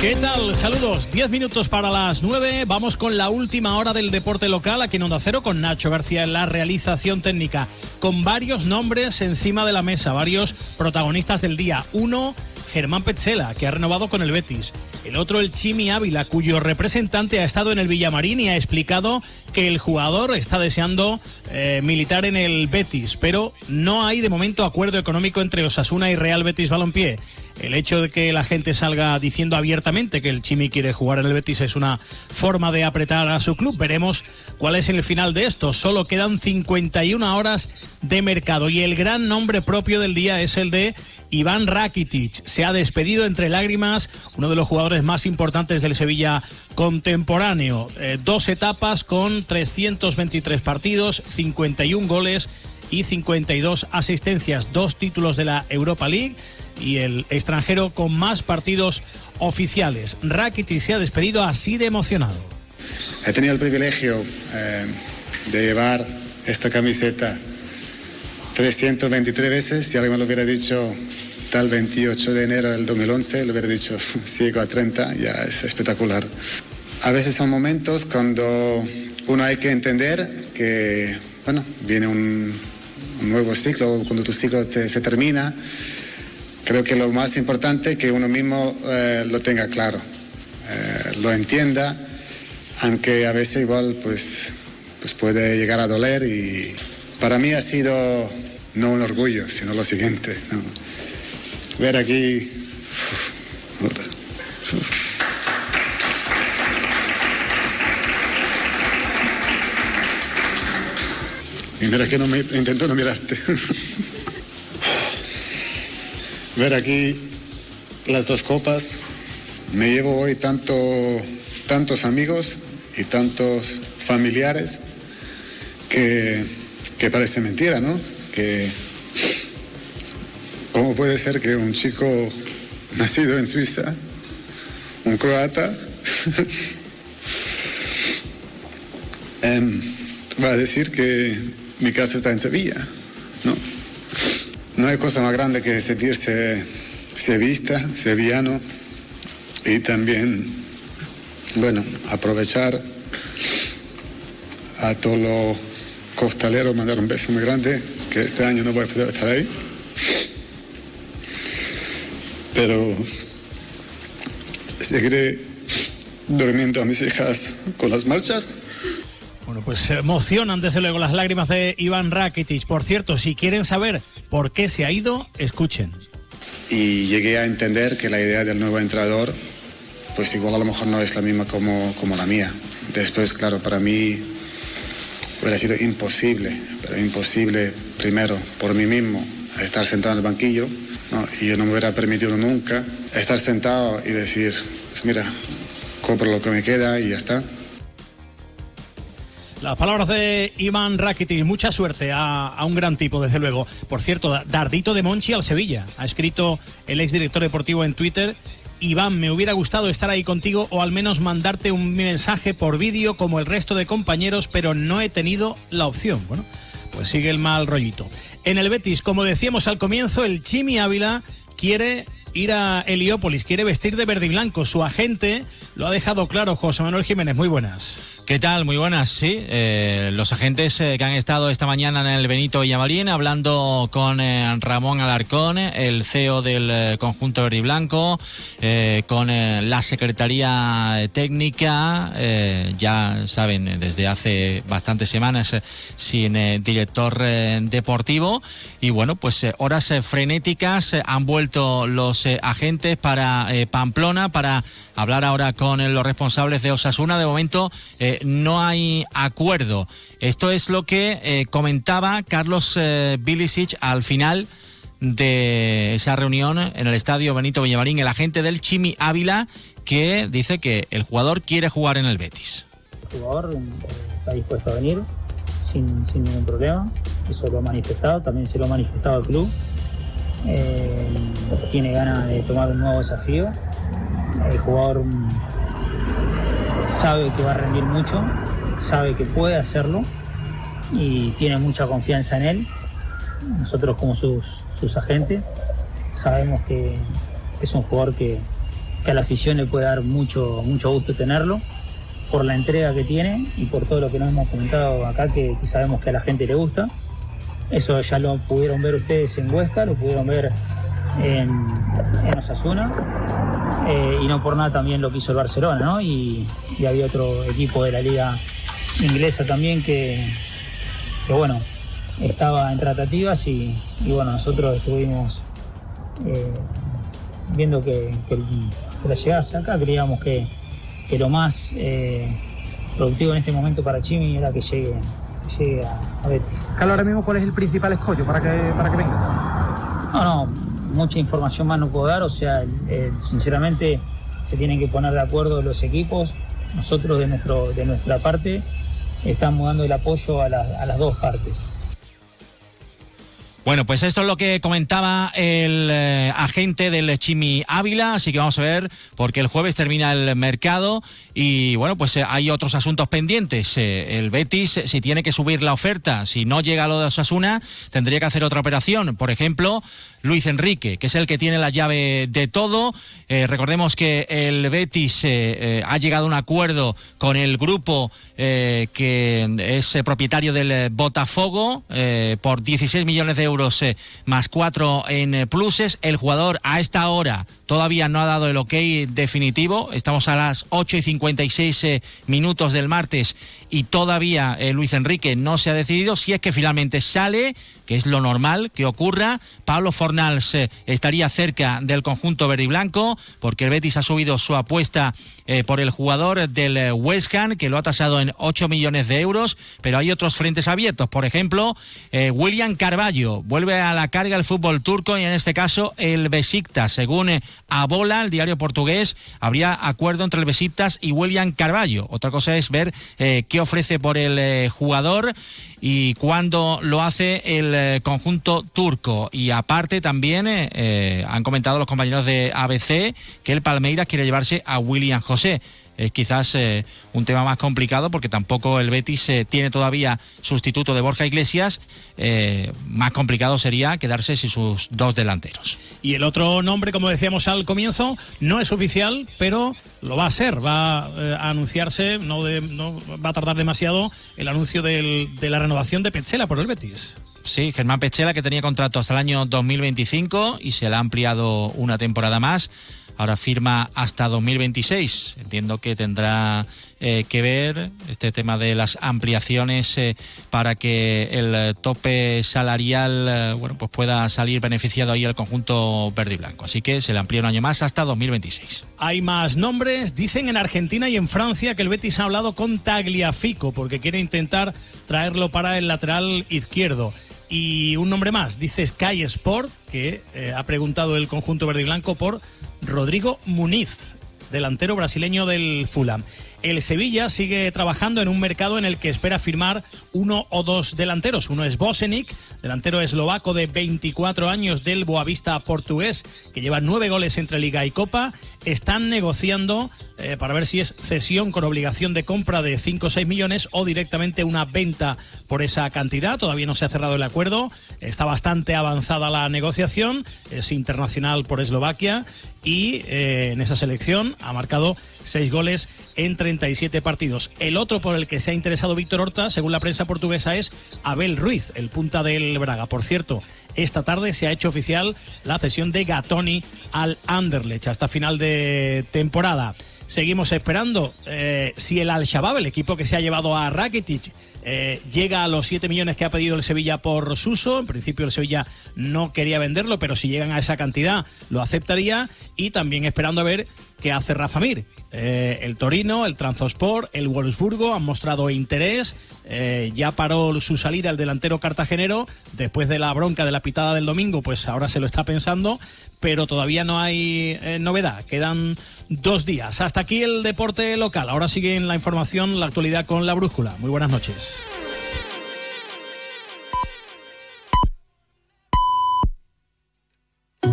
¿Qué tal? Saludos. Diez minutos para las nueve. Vamos con la última hora del deporte local aquí en Onda Cero con Nacho García en la realización técnica. Con varios nombres encima de la mesa, varios protagonistas del día. Uno, Germán Petzela, que ha renovado con el Betis. El otro, el Chimi Ávila, cuyo representante ha estado en el Villamarín y ha explicado que el jugador está deseando eh, militar en el Betis, pero no hay de momento acuerdo económico entre Osasuna y Real Betis Balompié. El hecho de que la gente salga diciendo abiertamente que el Chimi quiere jugar en el Betis es una forma de apretar a su club. Veremos cuál es el final de esto. Solo quedan 51 horas de mercado y el gran nombre propio del día es el de Iván Rakitic. Se ha despedido entre lágrimas, uno de los jugadores más importantes del Sevilla contemporáneo. Eh, dos etapas con 323 partidos, 51 goles y 52 asistencias, dos títulos de la Europa League y el extranjero con más partidos oficiales. Rakitic se ha despedido así de emocionado. He tenido el privilegio eh, de llevar esta camiseta 323 veces. Si alguien me lo hubiera dicho tal 28 de enero del 2011, lo hubiera dicho ciego a 30, ya es espectacular. A veces son momentos cuando uno hay que entender que, bueno, viene un nuevo ciclo, cuando tu ciclo se termina, creo que lo más importante es que uno mismo eh, lo tenga claro, eh, lo entienda, aunque a veces igual pues, pues puede llegar a doler y para mí ha sido no un orgullo, sino lo siguiente. Ver aquí... Mira que no me intento no mirarte. Ver aquí las dos copas. Me llevo hoy tanto, tantos amigos y tantos familiares que, que parece mentira, ¿no? Que cómo puede ser que un chico nacido en Suiza, un croata, em, va a decir que mi casa está en Sevilla, ¿no? No hay cosa más grande que sentirse sevista, sevillano y también, bueno, aprovechar a todos los costaleros, mandar un beso muy grande, que este año no voy a poder estar ahí. Pero seguiré durmiendo a mis hijas con las marchas. Bueno, pues se emocionan desde luego las lágrimas de Iván Rakitic. Por cierto, si quieren saber por qué se ha ido, escuchen. Y llegué a entender que la idea del nuevo entrenador, pues igual a lo mejor no es la misma como, como la mía. Después, claro, para mí hubiera sido imposible, pero imposible, primero, por mí mismo, estar sentado en el banquillo, y yo no me hubiera permitido nunca estar sentado y decir, pues mira, compro lo que me queda y ya está. Las palabras de Iván Rakitic, mucha suerte a, a, un gran tipo, desde luego. Por cierto, Dardito de Monchi al Sevilla. Ha escrito el exdirector deportivo en Twitter. Iván, me hubiera gustado estar ahí contigo o al menos mandarte un mensaje por vídeo como el resto de compañeros, pero no he tenido la opción. Bueno, pues sigue el mal rollito. En el Betis, como decíamos al comienzo, el Chimi Ávila quiere ir a Heliópolis, quiere vestir de verde y blanco. Su agente lo ha dejado claro, José Manuel Jiménez. Muy buenas. ¿Qué tal? Muy buenas, sí. Eh, los agentes eh, que han estado esta mañana en el Benito Villamarín hablando con eh, Ramón Alarcón, el CEO del conjunto verde y blanco, con la Secretaría Técnica, ya saben, desde hace bastantes semanas sin director deportivo. Y bueno, pues horas frenéticas han vuelto los agentes para Pamplona para hablar ahora con los responsables de Osasuna. De momento, no hay acuerdo. Esto es lo que eh, comentaba Carlos eh, Bilicic al final de esa reunión en el estadio Benito Villamarín, el agente del Chimi Ávila, que dice que el jugador quiere jugar en el Betis. El jugador eh, está dispuesto a venir sin, ningún problema, eso lo ha manifestado, también se lo ha manifestado el club. Eh, tiene ganas de tomar un nuevo desafío. El jugador sabe que va a rendir mucho, sabe que puede hacerlo y tiene mucha confianza en él. Nosotros como sus, sus agentes sabemos que es un jugador que, que a la afición le puede dar mucho, mucho gusto tenerlo por la entrega que tiene y por todo lo que nos hemos comentado acá que, sabemos que a la gente le gusta. Eso ya lo pudieron ver ustedes en Huesca, lo pudieron ver en, en Osasuna eh, y no por nada también lo que hizo el Barcelona, ¿no? Y, había otro equipo de la liga inglesa también que, bueno, estaba en tratativas y, bueno, nosotros estuvimos eh, viendo que, que, la llegase acá, creíamos que, lo más eh, productivo en este momento para Chimi era que llegue, llegue a, Betis. Carlos, ahora mismo, ¿cuál es el principal escollo para que, para que venga? No, no, mucha información más no puedo dar, o sea, sinceramente se tienen que poner de acuerdo los equipos. Nosotros de, nuestro, de nuestra parte estamos dando el apoyo a, a las dos partes. Bueno, pues eso es lo que comentaba el eh, agente del Chimi Ávila, así que vamos a ver, porque el jueves termina el mercado y bueno, pues eh, hay otros asuntos pendientes. Eh, el Betis, si tiene que subir la oferta, si no llega a lo de Osasuna, tendría que hacer otra operación. Por ejemplo, Luis Enrique, que es el que tiene la llave de todo. recordemos que el Betis ha llegado a un acuerdo con el grupo que es propietario del Botafogo por 16 millones de euros eh, más cuatro en eh, pluses. El jugador a esta hora todavía no ha dado el ok definitivo. Estamos a las 8 y 56 eh, minutos del martes y todavía Luis Enrique no se ha decidido si es que finalmente sale, que es lo normal que ocurra. Pablo Fornals estaría cerca del conjunto verde y blanco porque el Betis ha subido su apuesta por el jugador del West Ham que lo ha tasado en 8 millones de euros, pero hay otros frentes abiertos. Por ejemplo, William Carballo vuelve a la carga el fútbol turco y en este caso el Besiktas. Según eh, Abola, el diario portugués, habría acuerdo entre el Besiktas y William Carballo. Otra cosa es ver eh, qué ofrece por el eh, jugador y cuándo lo hace el conjunto turco. Y aparte también han comentado los compañeros de ABC que el Palmeiras quiere llevarse a William José es quizás eh, un tema más complicado porque tampoco el Betis eh, tiene todavía sustituto de Borja Iglesias. Eh, más complicado sería quedarse sin sus dos delanteros. Y el otro nombre, como decíamos al comienzo, no es oficial, pero lo va a ser. Va a anunciarse, no, no va a tardar demasiado, el anuncio de la renovación de Pechela por el Betis. Sí, Germán Pechela que tenía contrato hasta el año 2025 y se le ha ampliado una temporada más ahora firma hasta 2026. Entiendo que tendrá eh, que ver este tema de las ampliaciones eh, para que el tope salarial eh, bueno, pues pueda salir beneficiado ahí al conjunto verde y blanco. Así que se le amplía un año más hasta 2026. Hay más nombres. Dicen en Argentina y en Francia que el Betis ha hablado con Tagliafico porque quiere intentar traerlo para el lateral izquierdo. Y un nombre más, dice Sky Sport, que ha preguntado el conjunto verde y blanco por Rodrigo Muniz, delantero brasileño del Fulham. El Sevilla sigue trabajando en un mercado en el que espera firmar uno o dos delanteros. Uno es Bosenic, delantero eslovaco de 24 años del Boavista portugués, que lleva nueve goles entre Liga y Copa. Están negociando eh, para ver si es cesión con obligación de compra de 5 o 6 millones o directamente una venta por esa cantidad. Todavía no se ha cerrado el acuerdo. Está bastante avanzada la negociación. Es internacional por Eslovaquia y eh, en esa selección ha marcado seis goles en 37 partidos. El otro por el que se ha interesado Víctor Horta, según la prensa portuguesa, es Abel Ruiz, el punta del Braga. Por cierto, esta tarde se ha hecho oficial la cesión de Gatoni al Anderlecht hasta final de temporada. Seguimos esperando eh, si el Al-Shabaab, el equipo que se ha llevado a Rakitic, eh, llega a los 7 millones que ha pedido el Sevilla por Suso. En principio el Sevilla no quería venderlo, pero si llegan a esa cantidad lo aceptaría. Y también esperando a ver qué hace Rafa Mir. Eh, el Torino, el Transosport, el Wolfsburgo han mostrado interés. Eh, ya paró su salida el delantero cartagenero después de la bronca de la pitada del domingo, pues ahora se lo está pensando, pero todavía no hay eh, novedad. Quedan dos días. Hasta aquí el deporte local. Ahora sigue en la información, la actualidad con la brújula. Muy buenas noches.